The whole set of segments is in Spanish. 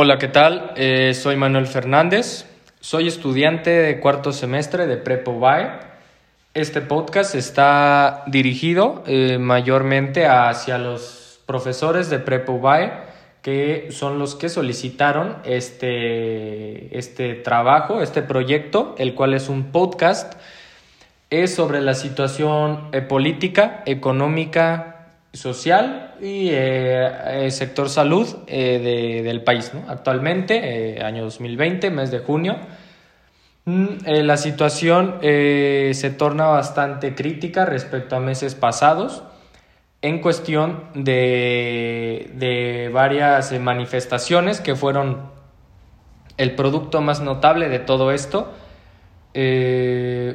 Hola, ¿qué tal? Eh, soy Manuel Fernández, soy estudiante de cuarto semestre de Prepo UBAE. Este podcast está dirigido eh, mayormente hacia los profesores de Prepo UBAE, que son los que solicitaron este, este trabajo, este proyecto, el cual es un podcast, es sobre la situación eh, política, económica, social y eh, eh, sector salud eh, del país. Actualmente, año 2020, mes de junio, mm, la situación se torna bastante crítica respecto a meses pasados en cuestión de, de varias manifestaciones que fueron el producto más notable de todo esto.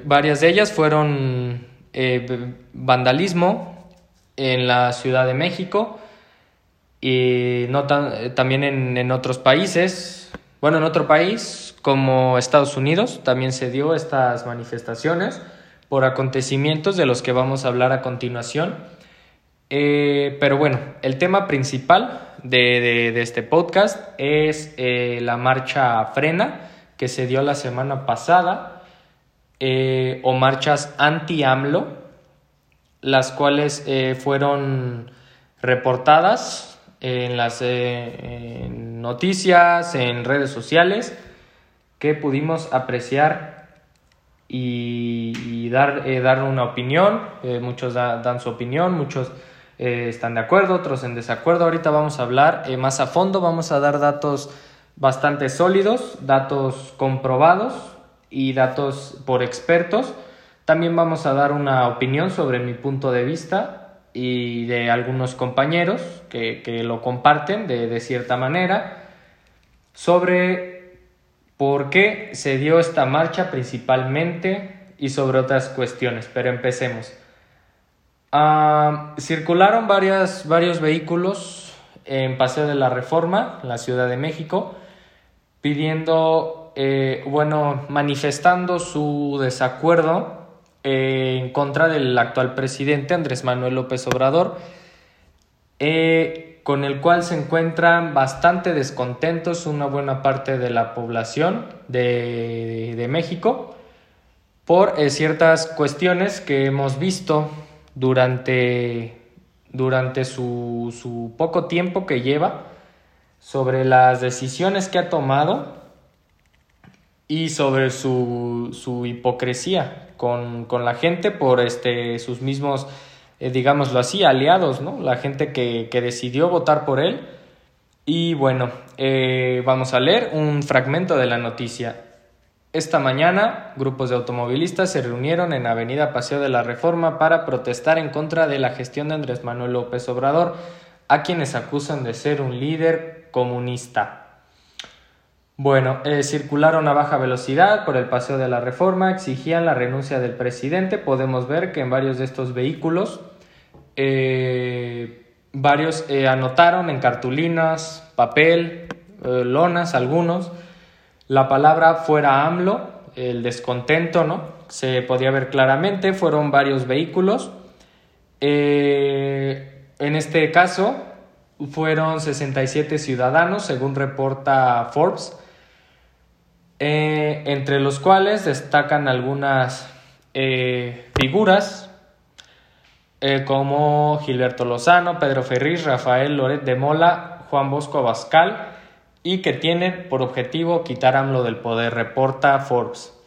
varias de ellas fueron vandalismo, en la Ciudad de México y no también en, en, otros países. Bueno, en otro país como Estados Unidos también se dio estas manifestaciones por acontecimientos de los que vamos a hablar a continuación. Eh, pero bueno, el tema principal de, de, de este podcast es eh, la marcha frena que se dio la semana pasada eh, o marchas anti-AMLO las cuales eh, fueron reportadas en las eh, noticias, en redes sociales, que pudimos apreciar y, dar, eh, dar, una opinión. muchos dan su opinión, muchos están de acuerdo, otros en desacuerdo. Ahorita vamos a hablar más a fondo, vamos a dar datos bastante sólidos, datos comprobados y datos por expertos también vamos a dar una opinión sobre mi punto de vista y de algunos compañeros que, que lo comparten de, de, cierta manera sobre por qué se dio esta marcha principalmente y sobre otras cuestiones. Pero empecemos. Ah, circularon varios vehículos en Paseo de la Reforma, en la Ciudad de México, pidiendo, eh, bueno, manifestando su desacuerdo en contra del actual presidente Andrés Manuel López Obrador, eh, con el cual se encuentran bastante descontentos una buena parte de la población de, México por eh, ciertas cuestiones que hemos visto durante, durante su, su poco tiempo que lleva sobre las decisiones que ha tomado y sobre su, su hipocresía con, con, la gente por este, sus mismos, eh, digámoslo así, aliados, ¿no? La gente que, que decidió votar por él. Y bueno, eh, vamos a leer un fragmento de la noticia. Esta mañana, grupos de automovilistas se reunieron en Avenida Paseo de la Reforma para protestar en contra de la gestión de Andrés Manuel López Obrador, a quienes acusan de ser un líder comunista. Bueno, eh, circularon a baja velocidad por el paseo de la reforma, exigían la renuncia del presidente. Podemos ver que en varios de estos vehículos, eh, varios eh, anotaron en cartulinas, papel, lonas, algunos, la palabra fuera AMLO, el descontento, ¿no? Se podía ver claramente, fueron varios vehículos. en este caso, fueron 67 ciudadanos, según reporta Forbes eh, entre los cuales destacan algunas eh, figuras eh, como Gilberto Lozano, Pedro Ferriz, Rafael Loret de Mola, Juan Bosco Abascal y que tienen por objetivo quitar AMLO del poder, reporta Forbes.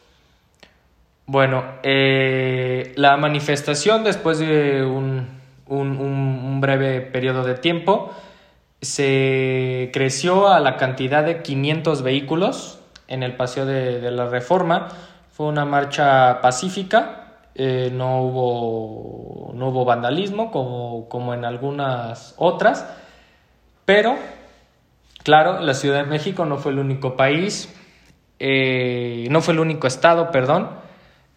Bueno, la manifestación después de un, un breve periodo de tiempo se creció a la cantidad de 500 vehículos en el Paseo de, la Reforma. Fue una marcha pacífica, eh, no, hubo, no hubo vandalismo como, como en algunas otras, pero claro, la Ciudad de México no fue el único país, eh, no fue el único estado, perdón,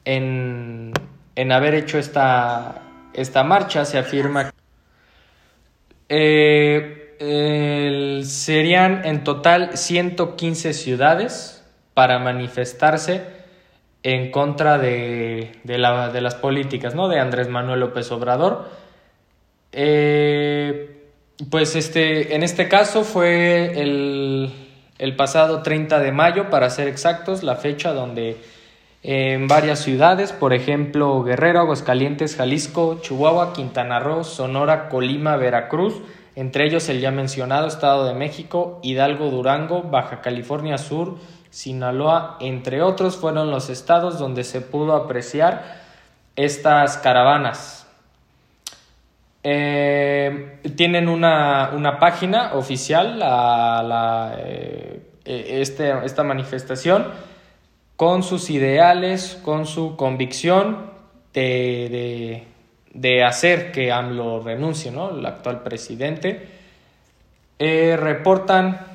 en, en haber hecho esta, esta marcha, se afirma. Eh, serían en total 115 ciudades para manifestarse en contra de, de, la, de las políticas ¿no? de Andrés Manuel López Obrador. Eh, pues este, en este caso fue el, el pasado 30 de mayo, para ser exactos, la fecha donde en varias ciudades, por ejemplo, Guerrero, Aguascalientes, Jalisco, Chihuahua, Quintana Roo, Sonora, Colima, Veracruz, entre ellos el ya mencionado Estado de México, Hidalgo, Durango, Baja California Sur, Sinaloa, entre otros, fueron los estados donde se pudo apreciar estas caravanas. Eh, tienen una, página oficial, la, eh, este, esta manifestación con sus ideales, con su convicción de, hacer que AMLO renuncie, ¿no? El actual presidente. Eh, reportan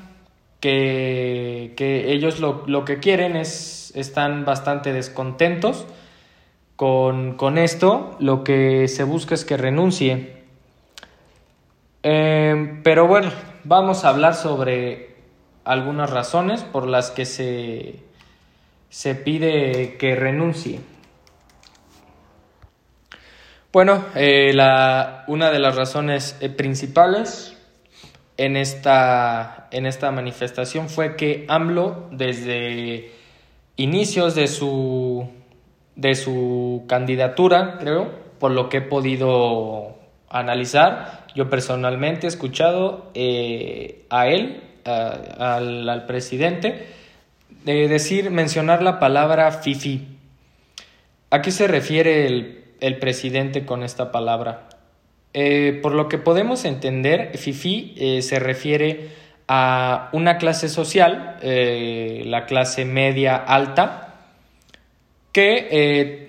que, ellos lo, que quieren es, están bastante descontentos con, esto, lo que se busca es que renuncie. Eh, pero bueno, vamos a hablar sobre algunas razones por las que se, se pide que renuncie. Bueno, eh, la, una de las razones eh, principales en esta, en esta manifestación fue que AMLO desde inicios de su, de su candidatura, creo, por lo que he podido analizar, yo personalmente he escuchado eh, a él, al, al presidente, de decir, mencionar la palabra FIFI. ¿A qué se refiere el, presidente con esta palabra? Eh, por lo que podemos entender, FIFI eh, se refiere a una clase social, eh, la clase media alta, que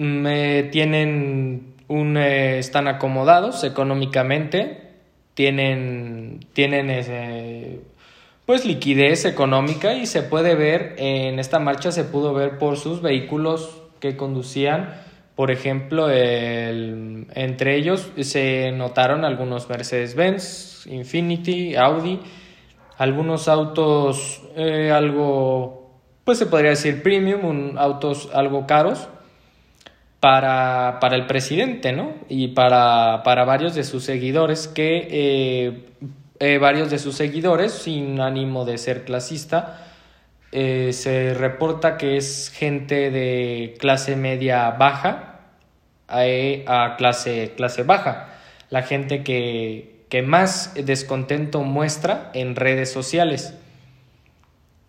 tienen un, están acomodados económicamente, tienen, tienen pues liquidez económica y se puede ver en esta marcha se pudo ver por sus vehículos que conducían por ejemplo el, entre ellos se notaron algunos Mercedes-Benz Infinity Audi algunos autos eh, algo pues se podría decir premium autos algo caros para, para, el presidente, ¿no? Y para, para varios de sus seguidores que eh, eh, varios de sus seguidores, sin ánimo de ser clasista, eh, se reporta que es gente de clase media baja a, clase, clase baja, la gente que, que, más descontento muestra en redes sociales.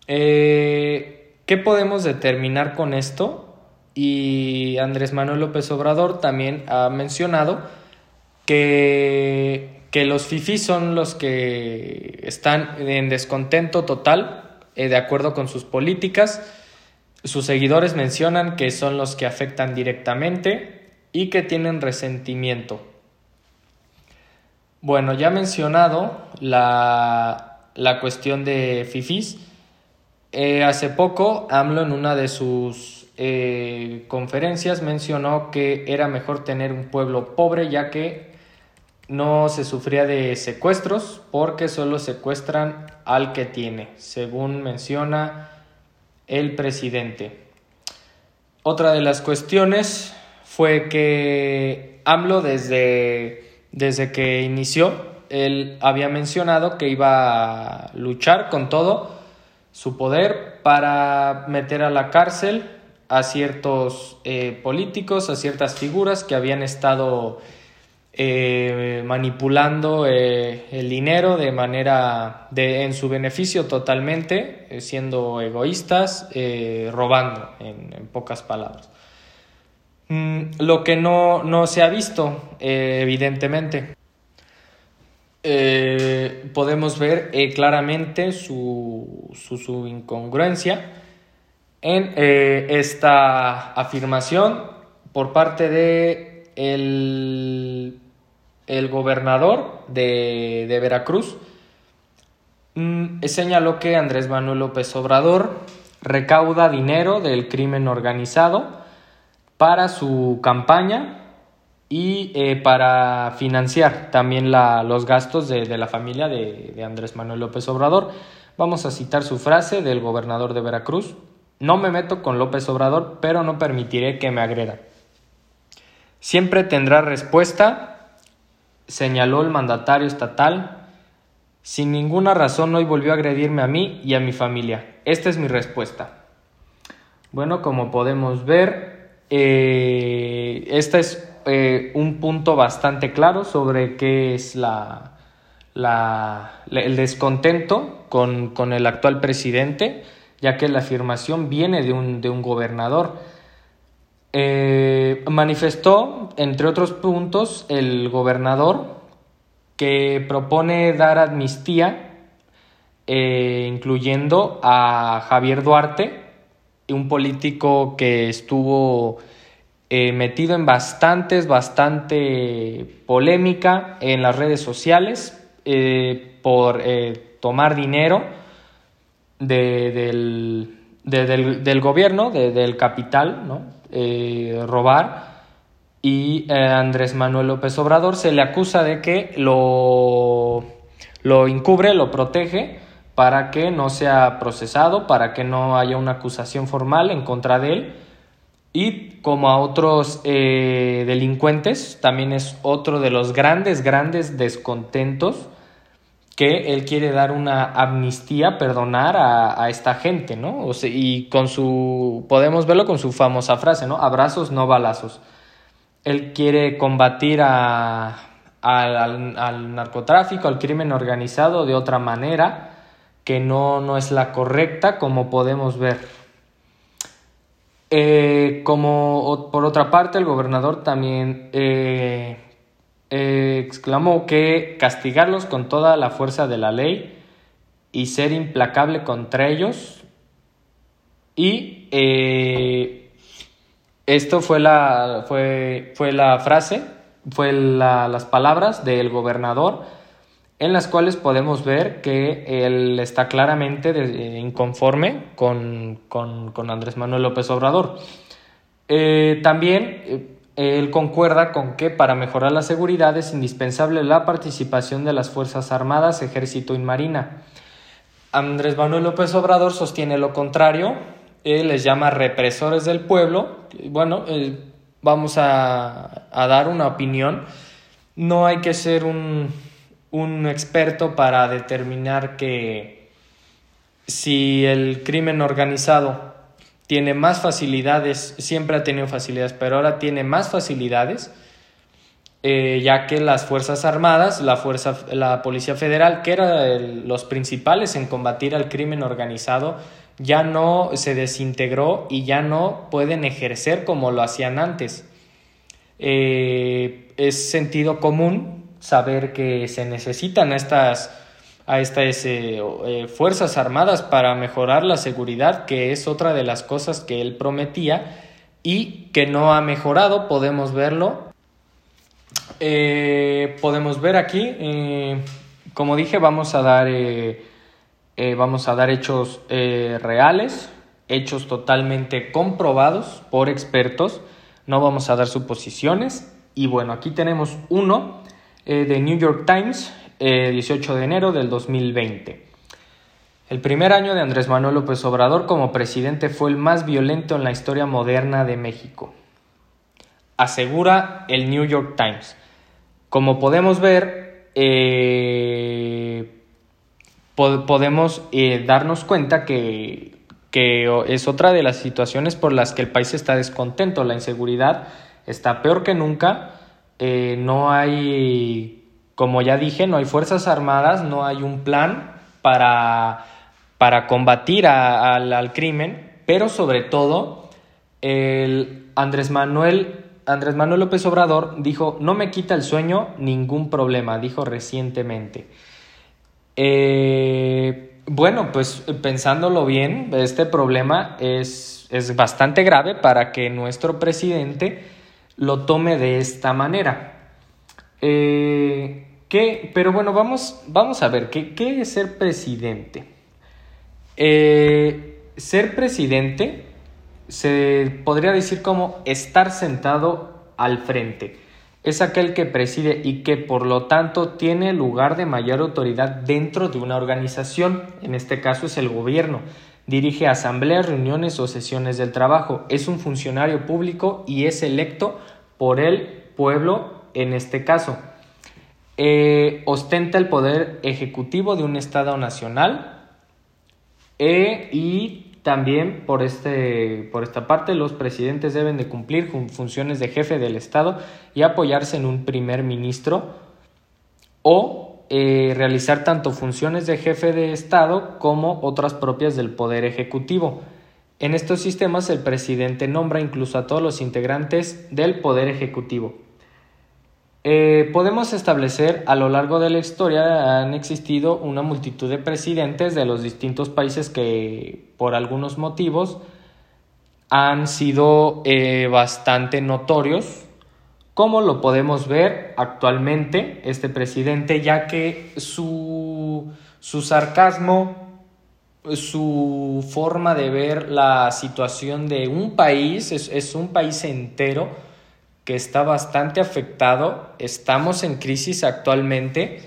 Eh, ¿Qué podemos determinar con esto? Y Andrés Manuel López Obrador también ha mencionado que que los FIFI son los que están en descontento total, eh, de acuerdo con sus políticas. Sus seguidores mencionan que son los que afectan directamente y que tienen resentimiento. Bueno, ya mencionado la, la cuestión de FIFIs. Eh, hace poco, AMLO en una de sus eh, conferencias mencionó que era mejor tener un pueblo pobre ya que no se sufría de secuestros porque solo secuestran al que tiene, según menciona el presidente. Otra de las cuestiones fue que AMLO desde, desde que inició, él había mencionado que iba a luchar con todo su poder para meter a la cárcel a ciertos eh, políticos, a ciertas figuras que habían estado eh, manipulando eh, el dinero de manera de, en su beneficio totalmente, eh, siendo egoístas, robando, en, pocas palabras. Mm, lo que no, no, se ha visto, evidentemente. podemos ver claramente su, su, su, incongruencia en esta afirmación por parte de el el gobernador de, Veracruz mm, señaló que Andrés Manuel López Obrador recauda dinero del crimen organizado para su campaña y eh, para financiar también los gastos de, la familia de, de, Andrés Manuel López Obrador. Vamos a citar su frase del gobernador de Veracruz. No me meto con López Obrador, pero no permitiré que me agreda. Siempre tendrá respuesta señaló el mandatario estatal, Sin ninguna razón hoy volvió a agredirme a mí y a mi familia. Esta es mi respuesta. Bueno, como podemos ver, eh, este es eh, un punto bastante claro sobre qué es la, el descontento con, con, el actual presidente, ya que la afirmación viene de un, de un gobernador. Eh, manifestó, entre otros puntos, el gobernador que propone dar amnistía, eh, incluyendo a Javier Duarte, un político que estuvo eh, metido en bastantes, bastante polémica en las redes sociales por tomar dinero del, del, gobierno, del capital, ¿no? Eh, robar y eh, Andrés Manuel López Obrador se le acusa de que lo, lo encubre, lo protege para que no sea procesado, para que no haya una acusación formal en contra de él. Y como a otros eh, delincuentes, también es otro de los grandes, grandes descontentos que él quiere dar una amnistía, perdonar a, esta gente, ¿no? Y con su, podemos verlo con su famosa frase, ¿no? Abrazos, no balazos. Él quiere combatir a, al, narcotráfico, al crimen organizado de otra manera, que no, no es la correcta, como podemos ver. Eh, como por otra parte, el gobernador también eh, eh, exclamó que castigarlos con toda la fuerza de la ley y ser implacable contra ellos. Y eh, esto fue la, fue, fue la frase, fue las palabras del gobernador en las cuales podemos ver que él está claramente inconforme con, con, Andrés Manuel López Obrador. Eh, también él concuerda con que para mejorar la seguridad es indispensable la participación de las Fuerzas Armadas, Ejército y Marina. Andrés Manuel López Obrador sostiene lo contrario, él les llama represores del pueblo. Bueno, eh, vamos a, dar una opinión. No hay que ser un, un experto para determinar que si el crimen organizado tiene más facilidades, siempre ha tenido facilidades, pero ahora tiene más facilidades, eh, ya que las Fuerzas Armadas, la, fuerza, la Policía Federal, que eran los principales en combatir al crimen organizado, ya no se desintegró y ya no pueden ejercer como lo hacían antes. Eh, es sentido común saber que se necesitan estas a estas eh, Fuerzas Armadas para mejorar la seguridad, que es otra de las cosas que él prometía y que no ha mejorado, podemos verlo. Eh, podemos ver aquí, eh, como dije, vamos a dar, vamos a dar hechos reales, hechos totalmente comprobados por expertos, no vamos a dar suposiciones. Y bueno, aquí tenemos uno de New York Times, 18 de enero del 2020. El primer año de Andrés Manuel López Obrador como presidente fue el más violento en la historia moderna de México, asegura el New York Times. Como podemos ver, eh, podemos eh, darnos cuenta que, es otra de las situaciones por las que el país está descontento. La inseguridad está peor que nunca. Eh, no hay como ya dije, no hay fuerzas armadas, no hay un plan para, para combatir al crimen, pero sobre todo el Andrés Manuel, Andrés Manuel López Obrador dijo, no me quita el sueño ningún problema, dijo recientemente. Eh, bueno, pues pensándolo bien, este problema es, es bastante grave para que nuestro presidente lo tome de esta manera. Eh, pero bueno, vamos, vamos a ver, ¿qué, ¿qué, es ser presidente? Eh, ser presidente se podría decir como estar sentado al frente. Es aquel que preside y que por lo tanto tiene lugar de mayor autoridad dentro de una organización, en este caso es el gobierno. Dirige asambleas, reuniones o sesiones del trabajo. Es un funcionario público y es electo por el pueblo en este caso. Eh, ostenta el poder ejecutivo de un Estado nacional eh, y también por, este, por esta parte los presidentes deben de cumplir funciones de jefe del Estado y apoyarse en un primer ministro o eh, realizar tanto funciones de jefe de Estado como otras propias del Poder Ejecutivo. En estos sistemas el presidente nombra incluso a todos los integrantes del Poder Ejecutivo. Eh, podemos establecer a lo largo de la historia han existido una multitud de presidentes de los distintos países que por algunos motivos han sido eh, bastante notorios, como lo podemos ver actualmente este presidente, ya que su, su sarcasmo, su forma de ver la situación de un país, es, es un país entero, que está bastante afectado. Estamos en crisis actualmente.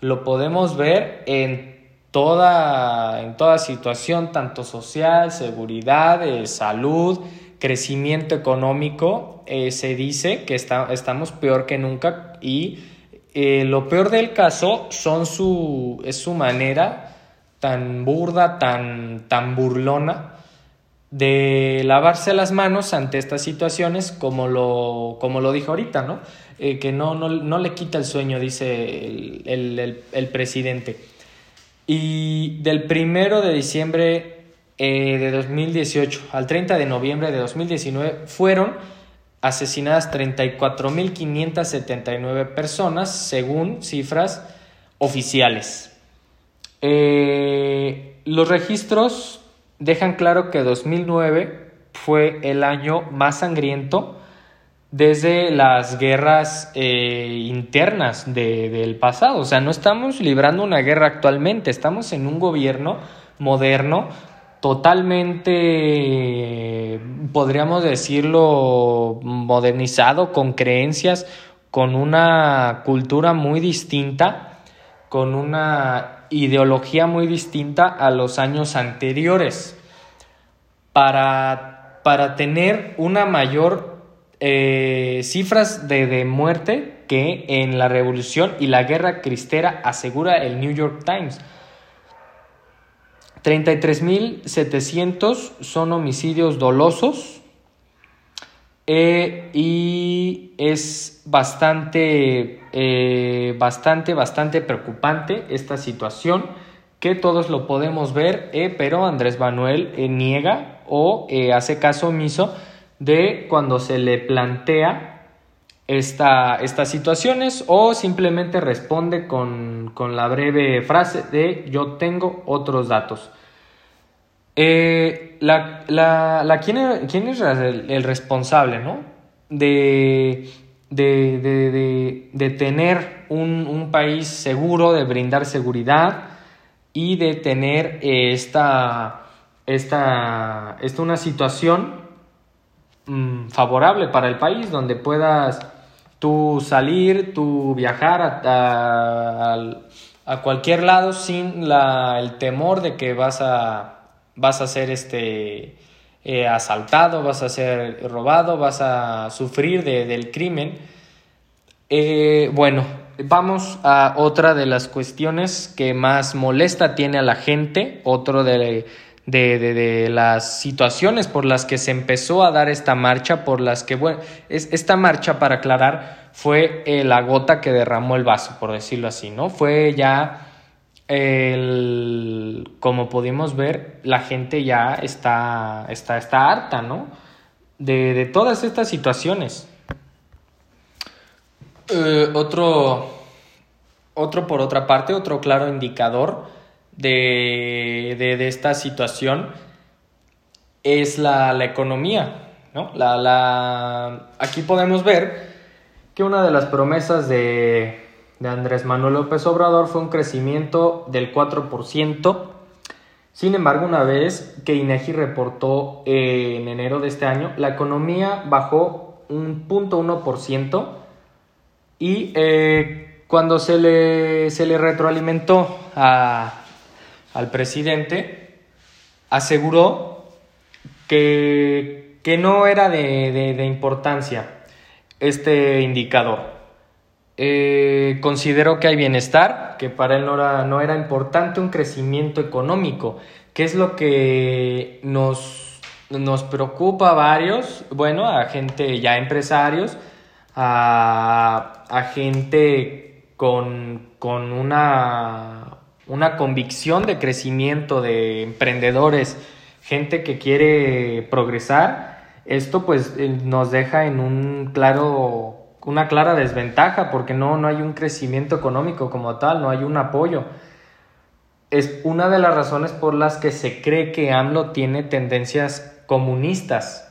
Lo podemos ver en toda, en toda situación, tanto social, seguridad, eh, salud, crecimiento económico. Eh, se dice que está, estamos peor que nunca y eh, lo peor del caso son su, es su manera tan burda, tan, tan burlona de lavarse las manos ante estas situaciones, como lo, como lo dijo ahorita, ¿no? Eh, que no, no, le quita el sueño, dice el, presidente. Y del primero de diciembre eh, de 2018 al 30 de noviembre de 2019 fueron asesinadas 34.579 personas, según cifras oficiales. Eh, los registros dejan claro que 2009 fue el año más sangriento desde las guerras eh, internas del pasado. O sea, no estamos librando una guerra actualmente, estamos en un gobierno moderno totalmente, podríamos decirlo, modernizado, con creencias, con una cultura muy distinta, con una ideología muy distinta a los años anteriores para, para tener una mayor eh, cifras de, de, muerte que en la revolución y la guerra cristera asegura el New York Times. 33.700 son homicidios dolosos eh, y es bastante, eh, bastante, bastante preocupante esta situación que todos lo podemos ver, eh, pero Andrés Manuel niega o hace caso omiso de cuando se le plantea esta, estas situaciones o simplemente responde con, con la breve frase de yo tengo otros datos. Eh, la, la, la, ¿quién, es el, responsable, no? De, de, de, de tener un, un, país seguro, de brindar seguridad y de tener eh, esta, esta, esta, una situación mm, favorable para el país donde puedas tú salir, tú viajar a, a, a cualquier lado sin la, el temor de que vas a vas a ser este, eh, asaltado, vas a ser robado, vas a sufrir del crimen. Eh, bueno, vamos a otra de las cuestiones que más molesta tiene a la gente, otro de, de, las situaciones por las que se empezó a dar esta marcha, por las que, bueno, es, esta marcha, para aclarar, fue eh, la gota que derramó el vaso, por decirlo así, ¿no? Fue ya el, como pudimos ver, la gente ya está, está, está harta, ¿no? De, de todas estas situaciones. Eh, otro, otro, por otra parte, otro claro indicador de, de, de esta situación es la, la economía, ¿no? La, la, aquí podemos ver que una de las promesas de, de Andrés Manuel López Obrador fue un crecimiento del 4%. Sin embargo, una vez que INEGI reportó eh, en enero de este año, la economía bajó un 0.1% y eh, cuando se le, se le retroalimentó al presidente, aseguró que, que no era de, de importancia este indicador eh, consideró que hay bienestar, que para él no era, no era importante un crecimiento económico, que es lo que nos, nos preocupa a varios, bueno, a gente ya empresarios, a, a gente con, con una, una convicción de crecimiento de emprendedores, gente que quiere progresar, esto pues eh, nos deja en un claro una clara desventaja porque no, no hay un crecimiento económico como tal, no hay un apoyo. Es una de las razones por las que se cree que AMLO tiene tendencias comunistas,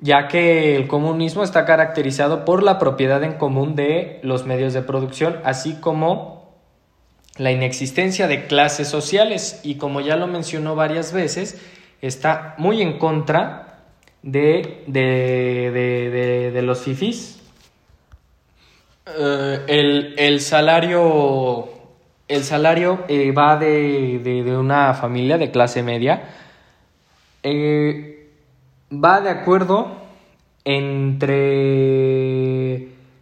ya que el comunismo está caracterizado por la propiedad en común de los medios de producción, así como la inexistencia de clases sociales y como ya lo mencionó varias veces, está muy en contra de, de, de, de los fifís, eh, el, el, salario, el salario eh, va de, de, una familia de clase media. Eh, va de acuerdo entre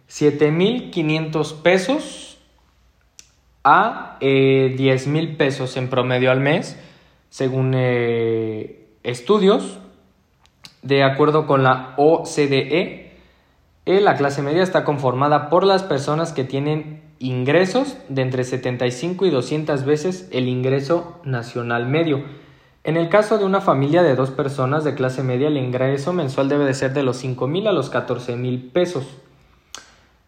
7.500 pesos a eh, 10.000 pesos en promedio al mes, según estudios, de acuerdo con la OCDE la clase media está conformada por las personas que tienen ingresos de entre 75 y 200 veces el ingreso nacional medio. En el caso de una familia de dos personas de clase media, el ingreso mensual debe de ser de los 5 mil a los 14 mil pesos.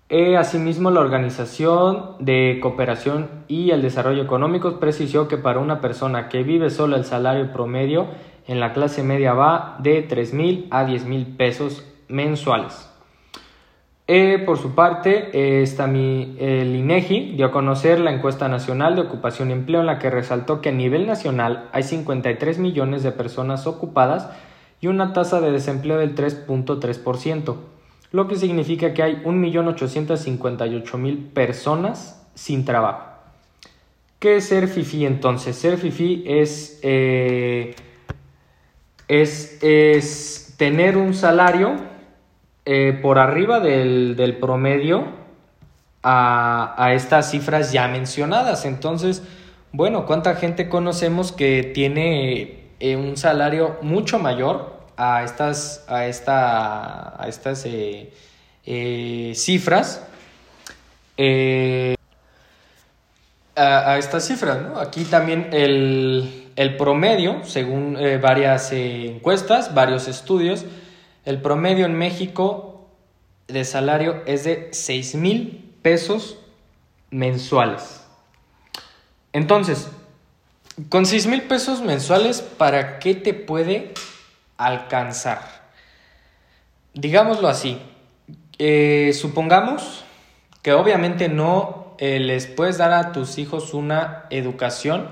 Eh, asimismo, la Organización de Cooperación y el Desarrollo Económico precisó que para una persona que vive solo el salario promedio en la clase media va de 3 mil a 10 mil pesos mensuales. Eh, por su parte, eh, está mi, el INEGI dio a conocer la encuesta nacional de ocupación y empleo en la que resaltó que a nivel nacional hay 53 millones de personas ocupadas y una tasa de desempleo del 3.3%, lo que significa que hay 1.858.000 personas sin trabajo. ¿Qué es ser FIFI entonces? Ser FIFI es, eh, es, es tener un salario eh, por arriba del, promedio a, estas cifras ya mencionadas. Entonces, bueno, ¿cuánta gente conocemos que tiene eh, un salario mucho mayor a estas, a esta, a estas eh, cifras? A, estas cifras, ¿no? Aquí también el, el promedio, según varias encuestas, varios estudios, el promedio en México de salario es de 6 mil pesos mensuales. Entonces, con 6 mil pesos mensuales, ¿para qué te puede alcanzar? Digámoslo así, eh, supongamos que obviamente no eh, les puedes dar a tus hijos una educación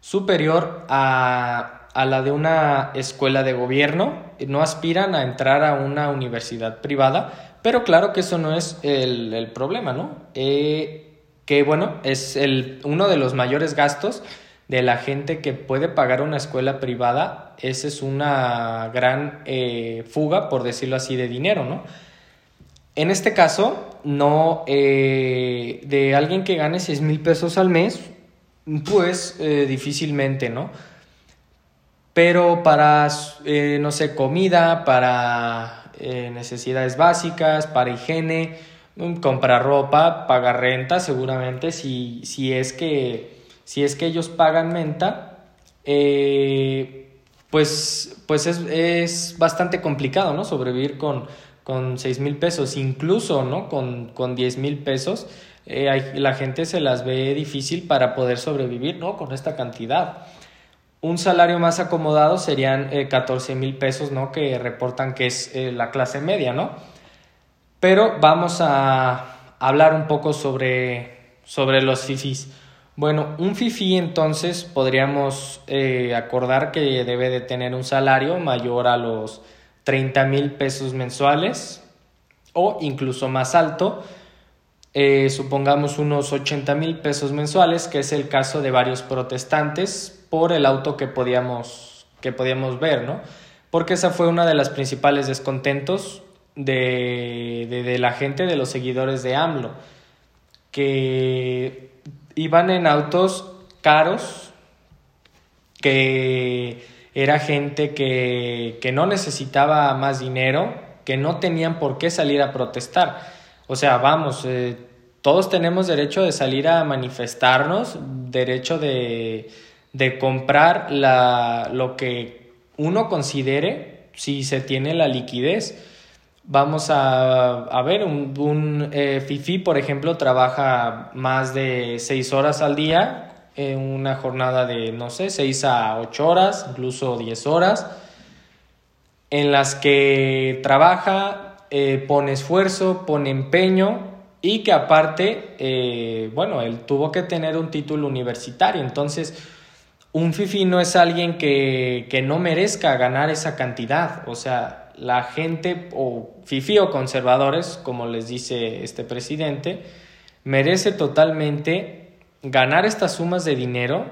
superior a a la de una escuela de gobierno, no aspiran a entrar a una universidad privada, pero claro que eso no es el, problema, ¿no? Eh, que bueno, es el, uno de los mayores gastos de la gente que puede pagar una escuela privada, esa es una gran eh, fuga, por decirlo así, de dinero, ¿no? En este caso, no eh, de alguien que gane 6 mil pesos al mes, pues difícilmente, ¿no? Pero para, eh, no sé, comida, para eh, necesidades básicas, para higiene, mm, comprar ropa, pagar renta, seguramente, si, si, es, que, si es que ellos pagan menta, eh, pues, pues es, es, bastante complicado, ¿no? Sobrevivir con, con 6 mil pesos, incluso, ¿no? Con, con 10 mil pesos. la gente se las ve difícil para poder sobrevivir, ¿no? Con esta cantidad. Un salario más acomodado serían 14 eh, mil pesos, ¿no? Que reportan que es eh, la clase media, ¿no? Pero vamos a hablar un poco sobre, sobre los FIFIs. Bueno, un FIFI entonces podríamos eh, acordar que debe de tener un salario mayor a los 30 mil pesos mensuales o incluso más alto, supongamos unos 80 mil pesos mensuales, que es el caso de varios protestantes, por el auto que podíamos, que podíamos ver, ¿no? Porque esa fue una de las principales descontentos de, de, la gente, de los seguidores de AMLO. que iban en autos caros, que era gente que, que no necesitaba más dinero, que no tenían por qué salir a protestar. O sea, vamos, eh, todos tenemos derecho de salir a manifestarnos, derecho de, de comprar la, lo que uno considere si se tiene la liquidez. Vamos a, a ver, un, un eh, FIFI, por ejemplo, trabaja más de seis horas al día en una jornada de, no sé, 6 a 8 horas, incluso 10 horas, en las que trabaja, eh, pone esfuerzo, pone empeño y que aparte, eh, bueno, él tuvo que tener un título universitario, entonces un FIFI no es alguien que, que no merezca ganar esa cantidad, o sea, la gente o FIFI o conservadores, como les dice este presidente, merece totalmente ganar estas sumas de dinero,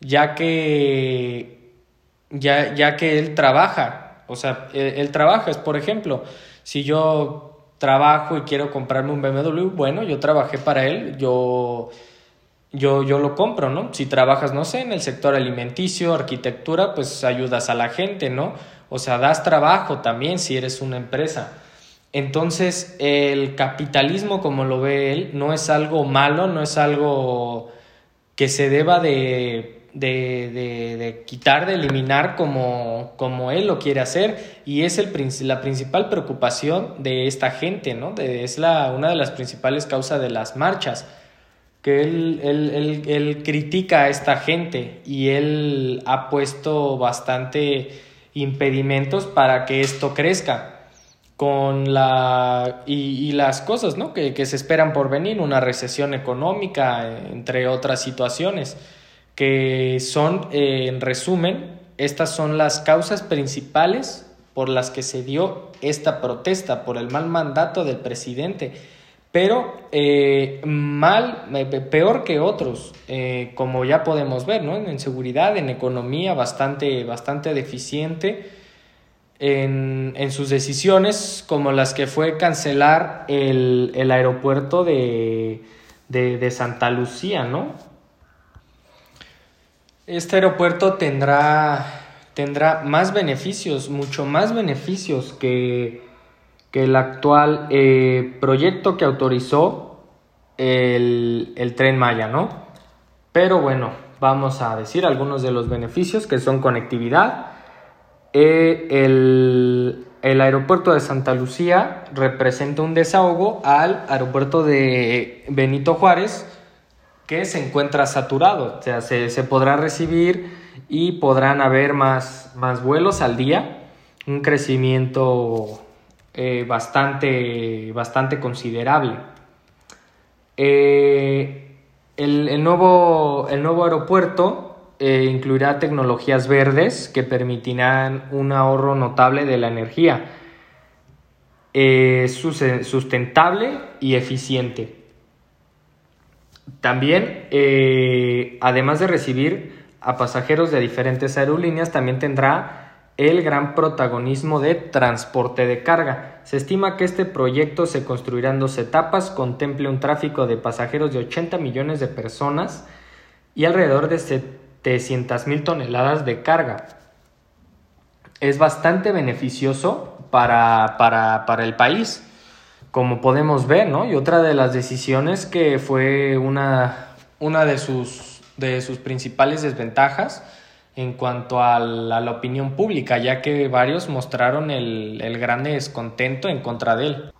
ya que, ya, ya que él trabaja. O sea, él, trabaja. Es, por ejemplo, si yo trabajo y quiero comprarme un BMW, bueno, yo trabajé para él, yo, yo, yo lo compro, ¿no? Si trabajas, no sé, en el sector alimenticio, arquitectura, pues ayudas a la gente, ¿no? O sea, das trabajo también si eres una empresa. Entonces, el capitalismo, como lo ve él, no es algo malo, no es algo que se deba de, de, de, quitar, de eliminar como, como, él lo quiere hacer. Y es el, la principal preocupación de esta gente, ¿no? es la, una de las principales causas de las marchas. Que él, él, él, él critica a esta gente y él ha puesto bastante impedimentos para que esto crezca con la y, las cosas ¿no? que, que, se esperan por venir, una recesión económica, entre otras situaciones, que son, eh, en resumen, estas son las causas principales por las que se dio esta protesta, por el mal mandato del presidente, pero eh, mal, eh, peor que otros, como ya podemos ver, ¿no? en seguridad, en economía, bastante, bastante deficiente en, en, sus decisiones, como las que fue cancelar el, el aeropuerto de, de, de, Santa Lucía, ¿no? Este aeropuerto tendrá, tendrá más beneficios, mucho más beneficios que, que el actual eh, proyecto que autorizó el, el tren Maya, ¿no? Pero bueno, vamos a decir algunos de los beneficios que son conectividad, eh, el, el, aeropuerto de Santa Lucía representa un desahogo al aeropuerto de Benito Juárez que se encuentra saturado, o sea, se, se podrá recibir y podrán haber más, más, vuelos al día, un crecimiento eh, bastante, bastante considerable. Eh, el, el, nuevo, el nuevo aeropuerto eh, incluirá tecnologías verdes que permitirán un ahorro notable de la energía, sustentable y eficiente. También, además de recibir a pasajeros de diferentes aerolíneas, también tendrá el gran protagonismo de transporte de carga. Se estima que este proyecto se construirá en dos etapas, contemple un tráfico de pasajeros de 80 millones de personas y alrededor de de mil toneladas de carga. Es bastante beneficioso para, para, para, el país, como podemos ver, ¿no? Y otra de las decisiones que fue una, una de, sus, de sus principales desventajas en cuanto a la, opinión pública, ya que varios mostraron el, el, gran descontento en contra de él.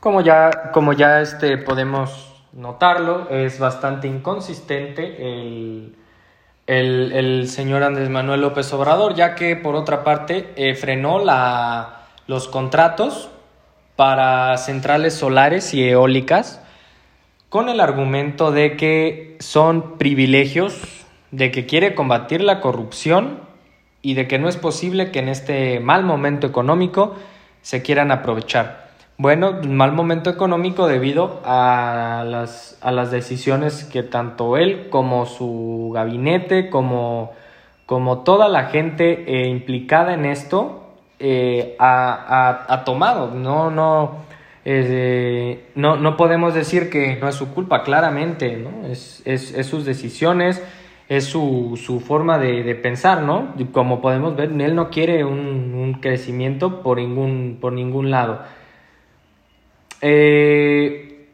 Como ya, como ya este, podemos notarlo, es bastante inconsistente el, el, el, señor Andrés Manuel López Obrador, ya que por otra parte eh, frenó la, los contratos para centrales solares y eólicas con el argumento de que son privilegios, de que quiere combatir la corrupción y de que no es posible que en este mal momento económico se quieran aprovechar. Bueno, mal momento económico debido a las, a las decisiones que tanto él como su gabinete, como, como toda la gente eh, implicada en esto, eh, ha, ha, tomado. No, no, no, no podemos decir que no es su culpa, claramente, ¿no? Es, es, es sus decisiones, es su, su forma de, de, pensar, ¿no? Como podemos ver, él no quiere un, un crecimiento por ningún, por ningún lado. Eh,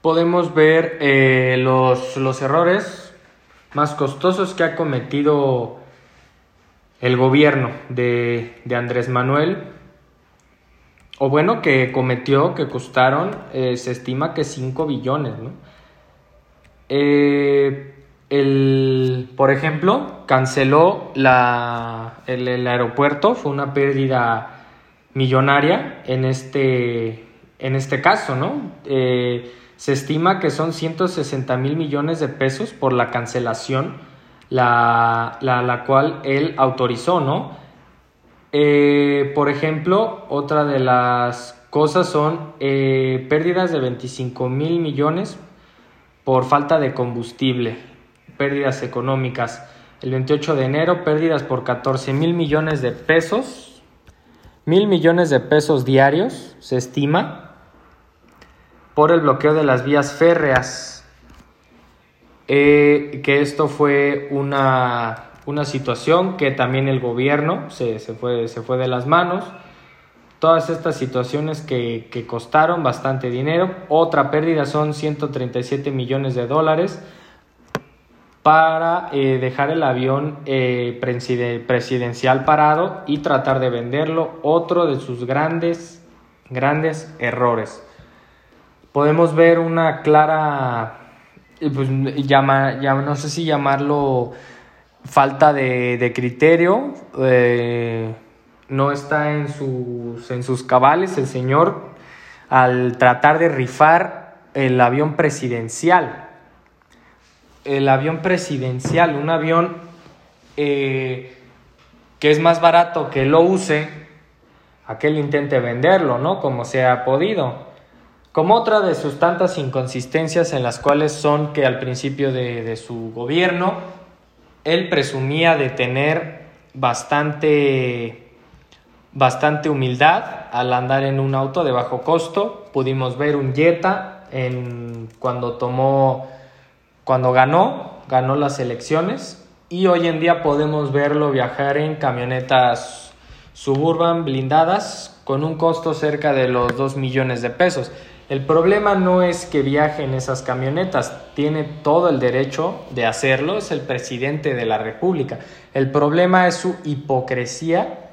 podemos ver eh, los, los errores más costosos que ha cometido el gobierno de, de Andrés Manuel o bueno, que cometió, que costaron, eh, se estima que 5 billones, ¿no? Eh, el, por ejemplo, canceló la, el, aeropuerto, fue una pérdida millonaria en este, en este caso, ¿no? Eh, se estima que son 160 mil millones de pesos por la cancelación, la, la, la cual él autorizó, ¿no? Eh, por ejemplo, otra de las cosas son pérdidas de 25 mil millones por falta de combustible, pérdidas económicas. El 28 de enero, pérdidas por 14 mil millones de pesos, mil millones de pesos diarios, se estima, por el bloqueo de las vías férreas. Eh, que esto fue una una situación que también el gobierno se, fue, se fue de las manos. Todas estas situaciones que, costaron bastante dinero. Otra pérdida son 137 millones de dólares para eh, dejar el avión eh, presidencial parado y tratar de venderlo. Otro de sus grandes, grandes errores. Podemos ver una clara, pues, llama, ya no sé si llamarlo falta de, criterio, eh, no está en sus, en sus cabales el señor al tratar de rifar el avión presidencial. El avión presidencial, un avión eh, que es más barato que lo use, a que él intente venderlo, ¿no? Como se ha podido. Como otra de sus tantas inconsistencias en las cuales son que al principio de su gobierno él presumía de tener bastante, bastante humildad al andar en un auto de bajo costo. Pudimos ver un Jetta en, cuando tomó, cuando ganó, ganó las elecciones y hoy en día podemos verlo viajar en camionetas suburban blindadas con un costo cerca de los 2 millones de pesos. El problema no es que viaje en esas camionetas, tiene todo el derecho de hacerlo, es el presidente de la República. El problema es su hipocresía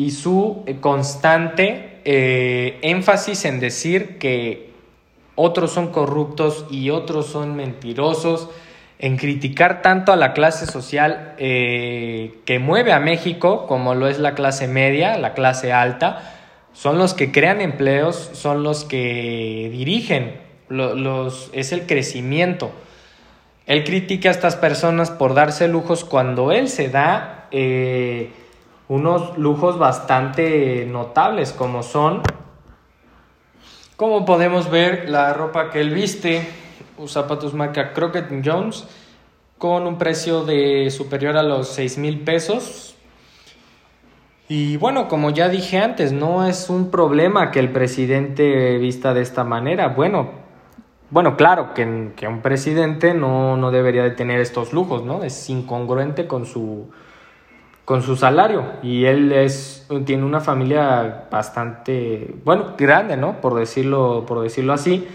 y su eh, constante eh, énfasis en decir que otros son corruptos y otros son mentirosos, en criticar tanto a la clase social eh, que mueve a México, como lo es la clase media, la clase alta, son los que crean empleos, son los que dirigen, es el crecimiento. Él critica a estas personas por darse lujos cuando él se da unos lujos bastante notables, como son, como podemos ver, la ropa que él viste, zapatos marca Crockett Jones, con un precio de superior a los 6 mil pesos, y bueno, como ya dije antes, no es un problema que el presidente vista de esta manera. Bueno, bueno, claro que, que un presidente no, no, debería de tener estos lujos, ¿no? Es incongruente con su, con su salario. Y él es, tiene una familia bastante, bueno, grande, ¿no? Por decirlo, por decirlo así.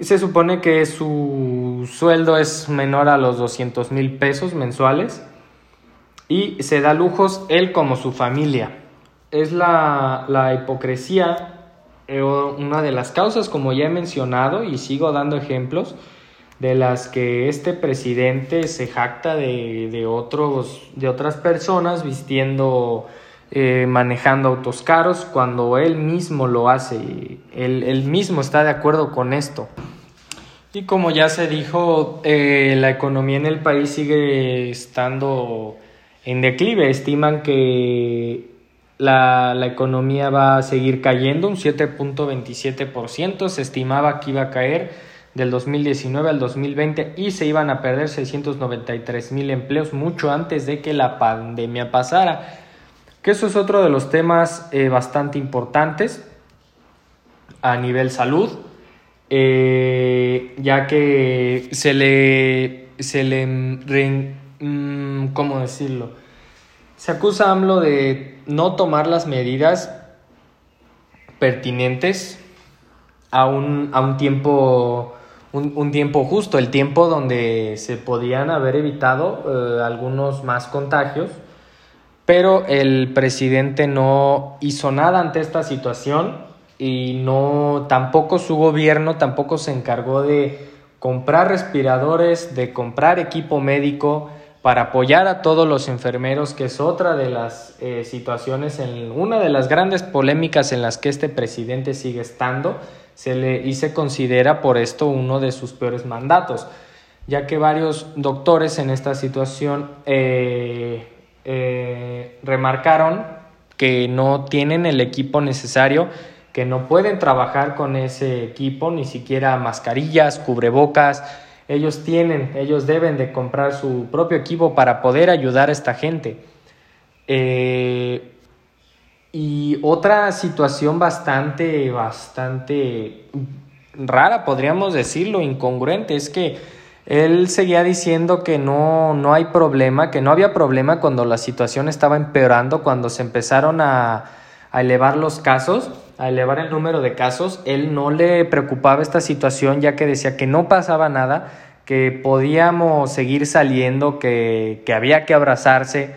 Se supone que su sueldo es menor a los 200 mil pesos mensuales y se da lujos él como su familia. Es la, la hipocresía eh, una de las causas, como ya he mencionado y sigo dando ejemplos, de las que este presidente se jacta de, de otros, de otras personas vistiendo, eh, manejando autos caros, cuando él mismo lo hace, él, él, mismo está de acuerdo con esto. Y como ya se dijo, eh, la economía en el país sigue estando en declive. Estiman que la, economía va a seguir cayendo un 7.27%. Se estimaba que iba a caer del 2019 al 2020 y se iban a perder 693 mil empleos mucho antes de que la pandemia pasara. Que eso es otro de los temas eh, bastante importantes a nivel salud, eh, ya que se le, se le, mm, ¿cómo decirlo? Se acusa a AMLO de no tomar las medidas pertinentes a un, a un tiempo un, tiempo justo, el tiempo donde se podían haber evitado eh, algunos más contagios, pero el presidente no hizo nada ante esta situación y no tampoco su gobierno tampoco se encargó de comprar respiradores, de comprar equipo médico para apoyar a todos los enfermeros, que es otra de las eh, situaciones, en una de las grandes polémicas en las que este presidente sigue estando, se le, y se considera por esto uno de sus peores mandatos, ya que varios doctores en esta situación eh, eh, remarcaron que no tienen el equipo necesario, que no pueden trabajar con ese equipo, ni siquiera mascarillas, cubrebocas, ellos tienen, ellos deben de comprar su propio equipo para poder ayudar a esta gente. Eh, y otra situación bastante, bastante rara, podríamos decirlo, incongruente, es que él seguía diciendo que no, no hay problema, que no había problema cuando la situación estaba empeorando, cuando se empezaron a, a elevar los casos, a elevar el número de casos. Él no le preocupaba esta situación ya que decía que no pasaba nada, que podíamos seguir saliendo, que, que había que abrazarse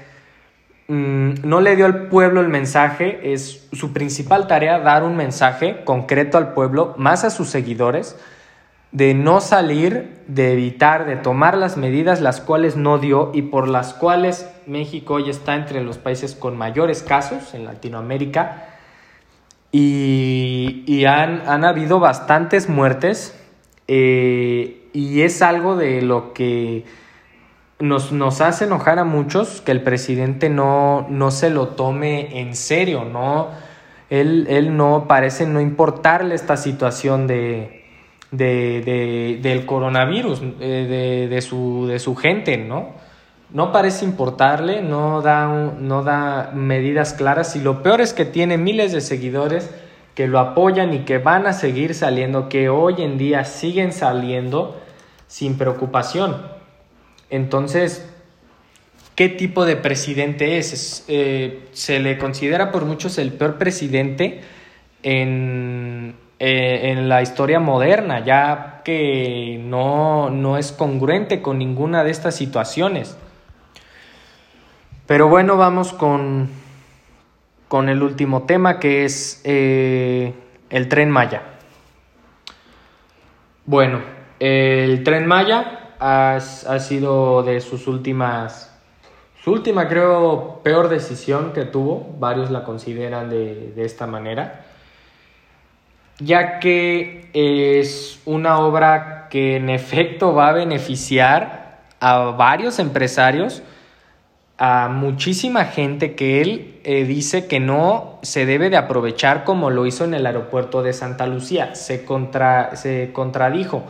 no le dio al pueblo el mensaje, es su principal tarea dar un mensaje concreto al pueblo, más a sus seguidores, de no salir, de evitar, de tomar las medidas las cuales no dio y por las cuales México hoy está entre los países con mayores casos en Latinoamérica. Y, han, han, habido bastantes muertes eh, y es algo de lo que nos, nos hace enojar a muchos que el presidente no, no se lo tome en serio, ¿no? Él, él no parece no importarle esta situación de, de, del coronavirus, eh, de, su, de su gente, ¿no? No parece importarle, no da, no da medidas claras y lo peor es que tiene miles de seguidores que lo apoyan y que van a seguir saliendo, que hoy en día siguen saliendo sin preocupación. Entonces, ¿qué tipo de presidente es? Eh, se le considera por muchos el peor presidente en, eh, en la historia moderna, ya que no, no, es congruente con ninguna de estas situaciones. Pero bueno, vamos con, con el último tema que es eh, el tren Maya. Bueno, el tren Maya ha, sido de sus últimas, su última creo peor decisión que tuvo, varios la consideran de, esta manera, ya que es una obra que en efecto va a beneficiar a varios empresarios, a muchísima gente que él eh, dice que no se debe de aprovechar como lo hizo en el aeropuerto de Santa Lucía. Se, contra, se contradijo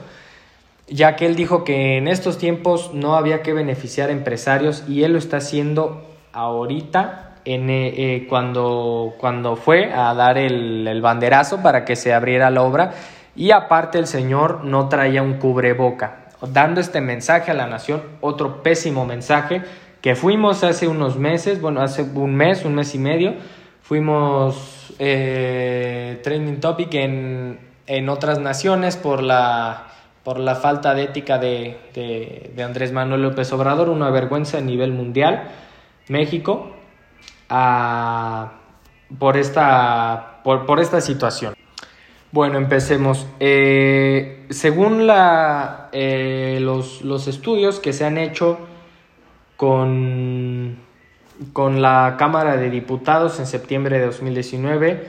ya que él dijo que en estos tiempos no había que beneficiar a empresarios y él lo está haciendo ahorita en, eh, eh, cuando, cuando fue a dar el, el, banderazo para que se abriera la obra. Y aparte el señor no traía un cubreboca, dando este mensaje a la nación, otro pésimo mensaje que fuimos hace unos meses, bueno, hace un mes, un mes y medio, fuimos eh, trending topic en, en otras naciones por la por la falta de ética de, Andrés Manuel López Obrador, una vergüenza a nivel mundial. México por, esta, por, esta situación. Bueno, empecemos. Eh, según la, eh, los, los, estudios que se han hecho con, con la Cámara de Diputados en septiembre de 2019,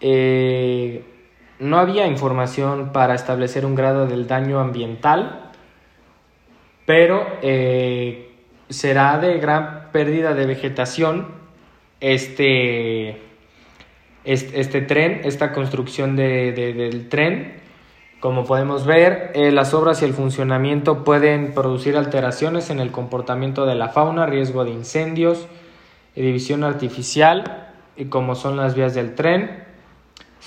eh, no había información para establecer un grado del daño ambiental, pero eh, será de gran pérdida de vegetación este, este, tren, esta construcción del tren. Como podemos ver, eh, las obras y el funcionamiento pueden producir alteraciones en el comportamiento de la fauna, riesgo de incendios división artificial, y como son las vías del tren,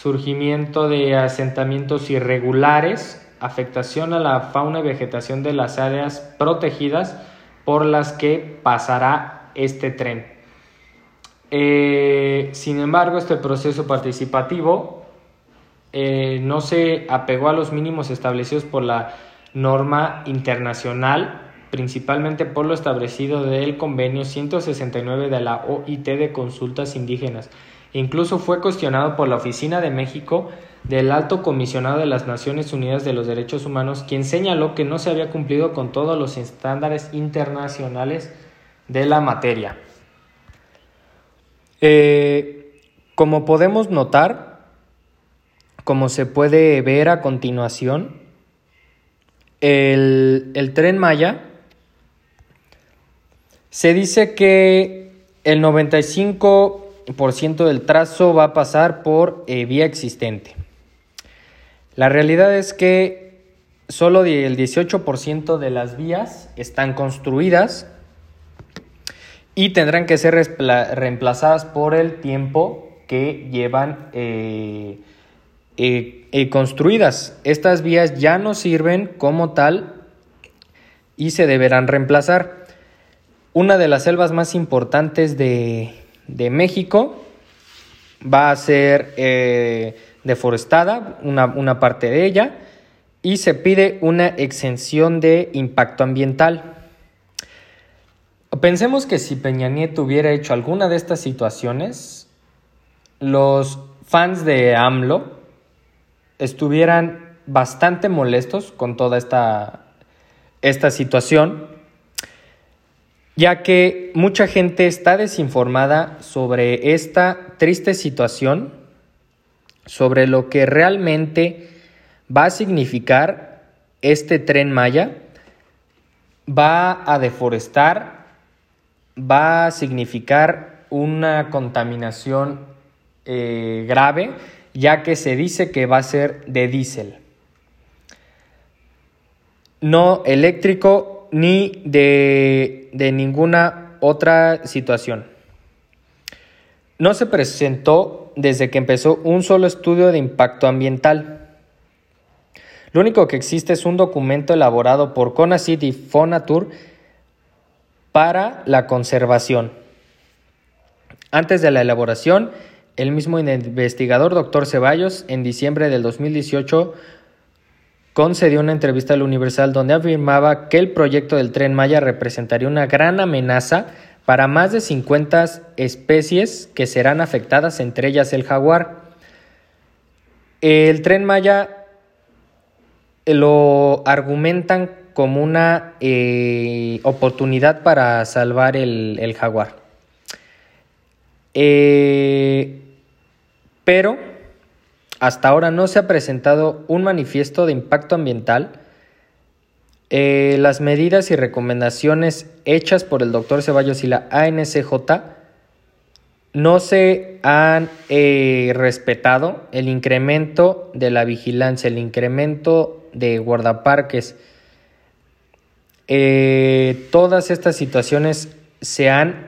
surgimiento de asentamientos irregulares, afectación a la fauna y vegetación de las áreas protegidas por las que pasará este tren. Eh, sin embargo, este proceso participativo eh, no se apegó a los mínimos establecidos por la norma internacional, principalmente por lo establecido del convenio 169 de la OIT de consultas indígenas. Incluso fue cuestionado por la Oficina de México del Alto Comisionado de las Naciones Unidas de los Derechos Humanos, quien señaló que no se había cumplido con todos los estándares internacionales de la materia. Eh, como podemos notar, como se puede ver a continuación, el, el tren Maya se dice que el 95% del trazo va a pasar por eh, vía existente. La realidad es que solo el 18% de las vías están construidas y tendrán que ser reemplazadas por el tiempo que llevan eh, eh, construidas. Estas vías ya no sirven como tal y se deberán reemplazar. Una de las selvas más importantes de, México va a ser eh, deforestada, una, parte de ella, y se pide una exención de impacto ambiental. Pensemos que si Peña Nieto hubiera hecho alguna de estas situaciones, los fans de AMLO estuvieran bastante molestos con toda esta, esta situación ya que mucha gente está desinformada sobre esta triste situación, sobre lo que realmente va a significar este tren Maya, va a deforestar, va a significar una contaminación eh, grave, ya que se dice que va a ser de diésel. No eléctrico ni de, ninguna otra situación. No se presentó desde que empezó un solo estudio de impacto ambiental. Lo único que existe es un documento elaborado por CONACYT y Fonatur para la conservación. Antes de la elaboración, el mismo investigador doctor Ceballos, en diciembre del 2018, concedió una entrevista al Universal donde afirmaba que el proyecto del tren Maya representaría una gran amenaza para más de 50 especies que serán afectadas, entre ellas el jaguar. El tren Maya eh, lo argumentan como una eh, oportunidad para salvar el, jaguar. Eh, pero hasta ahora no se ha presentado un manifiesto de impacto ambiental. Eh, las medidas y recomendaciones hechas por el doctor Ceballos y la ANCJ no se han eh, respetado el incremento de la vigilancia, el incremento de guardaparques. Eh, todas estas situaciones se han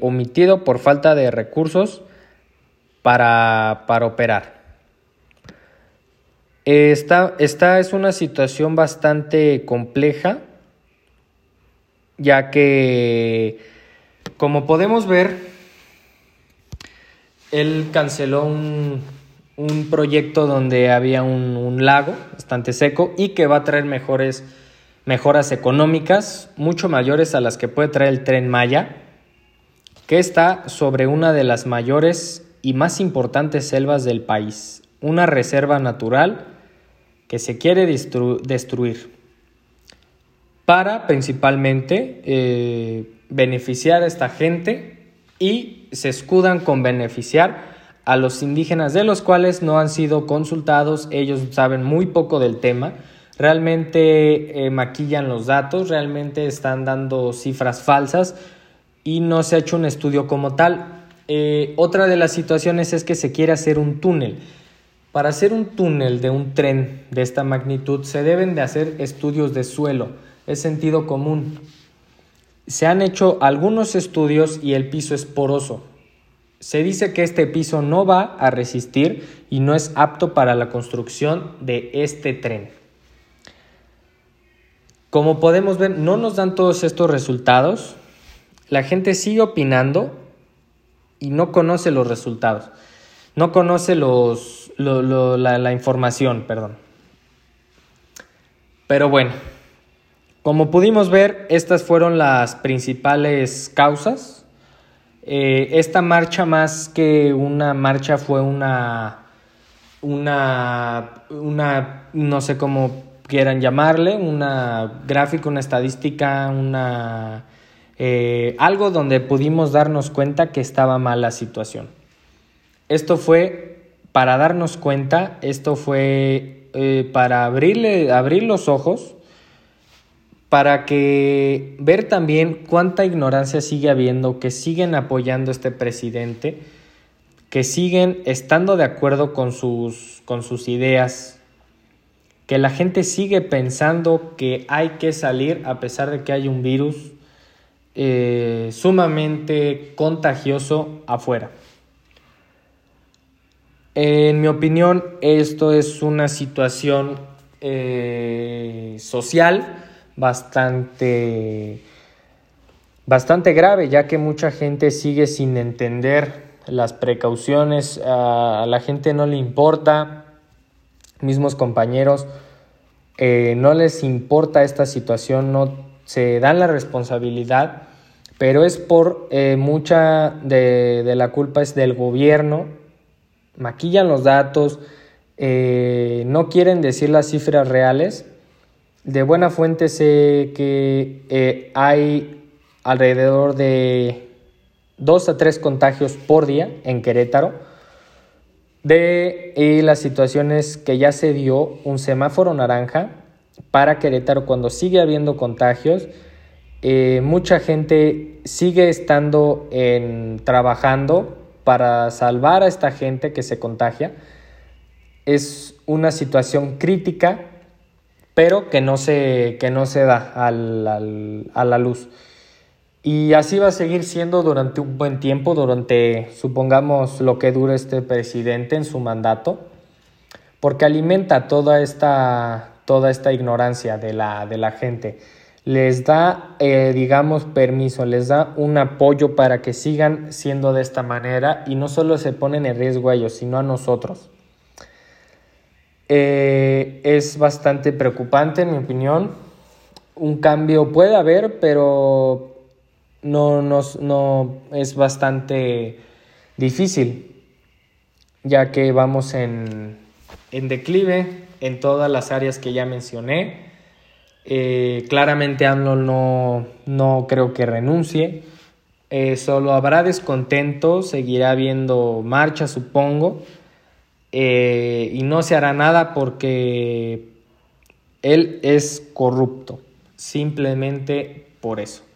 omitido por falta de recursos para operar. Esta, esta es una situación bastante compleja, ya que, como podemos ver, él canceló un, proyecto donde había un, lago bastante seco y que va a traer mejores, mejoras económicas, mucho mayores a las que puede traer el tren Maya, que está sobre una de las mayores y más importantes selvas del país, una reserva natural que se quiere destruir para principalmente eh, beneficiar a esta gente y se escudan con beneficiar a los indígenas de los cuales no han sido consultados, ellos saben muy poco del tema, realmente eh, maquillan los datos, realmente están dando cifras falsas y no se ha hecho un estudio como tal. Eh, otra de las situaciones es que se quiere hacer un túnel. Para hacer un túnel de un tren de esta magnitud se deben de hacer estudios de suelo, es sentido común. Se han hecho algunos estudios y el piso es poroso. Se dice que este piso no va a resistir y no es apto para la construcción de este tren. Como podemos ver, no nos dan todos estos resultados. La gente sigue opinando y no conoce los resultados. No conoce los, la, la información, perdón. Pero bueno, como pudimos ver, estas fueron las principales causas. Eh, esta marcha más que una marcha fue una, una, una, no sé cómo quieran llamarle, una gráfica, una estadística, una, eh, algo donde pudimos darnos cuenta que estaba mal la situación. Esto fue para darnos cuenta, esto fue eh, para abrirle, abrir los ojos, para que ver también cuánta ignorancia sigue habiendo, que siguen apoyando a este presidente, que siguen estando de acuerdo con sus, con sus ideas, que la gente sigue pensando que hay que salir a pesar de que hay un virus eh, sumamente contagioso afuera. En mi opinión, esto es una situación eh, social bastante, bastante grave, ya que mucha gente sigue sin entender las precauciones, a la gente no le importa. Mismos compañeros, eh, no les importa esta situación, no se dan la responsabilidad, pero es por eh, mucha de, la culpa es del gobierno, maquillan los datos, eh, no quieren decir las cifras reales. De buena fuente sé que hay alrededor de dos a tres contagios por día en Querétaro de las situaciones que ya se dio un semáforo naranja para Querétaro cuando sigue habiendo contagios. Eh, mucha gente sigue estando en, trabajando para salvar a esta gente que se contagia. Es una situación crítica, pero que no se, que no se da a la luz. Y así va a seguir siendo durante un buen tiempo, durante, supongamos, lo que dure este presidente en su mandato, porque alimenta toda esta, toda esta ignorancia de la, de la gente. Les da, eh, digamos, permiso, les da un apoyo para que sigan siendo de esta manera y no solo se ponen en riesgo a ellos, sino a nosotros. Eh, es bastante preocupante, en mi opinión. Un cambio puede haber, pero no, no es bastante difícil, ya que vamos en, declive en todas las áreas que ya mencioné. Eh, claramente AMLO no, no creo que renuncie. Eh, solo habrá descontento, seguirá habiendo marcha, supongo, eh, y no se hará nada porque él es corrupto, simplemente por eso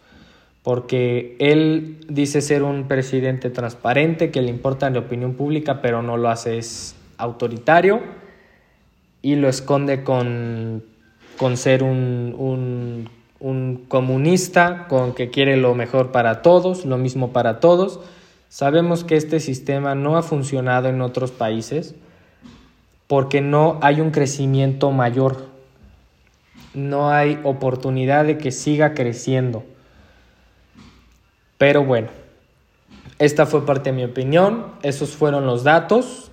porque él dice ser un presidente transparente, que le importa la opinión pública, pero no lo hace, es autoritario y lo esconde con, con ser un, un, un, comunista, con que quiere lo mejor para todos, lo mismo para todos. Sabemos que este sistema no ha funcionado en otros países porque no hay un crecimiento mayor, no hay oportunidad de que siga creciendo. Pero bueno, esta fue parte de mi opinión, esos fueron los datos,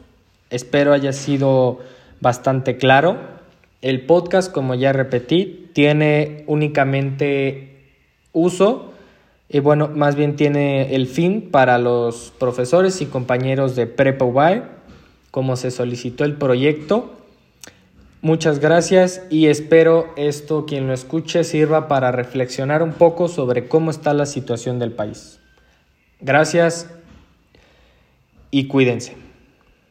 espero haya sido bastante claro. El podcast, como ya repetí, tiene únicamente uso y bueno, más bien tiene el fin para los profesores y compañeros de Prepa como se solicitó el proyecto. Muchas gracias y espero esto quien lo escuche sirva para reflexionar un poco sobre cómo está la situación del país. Gracias y cuídense.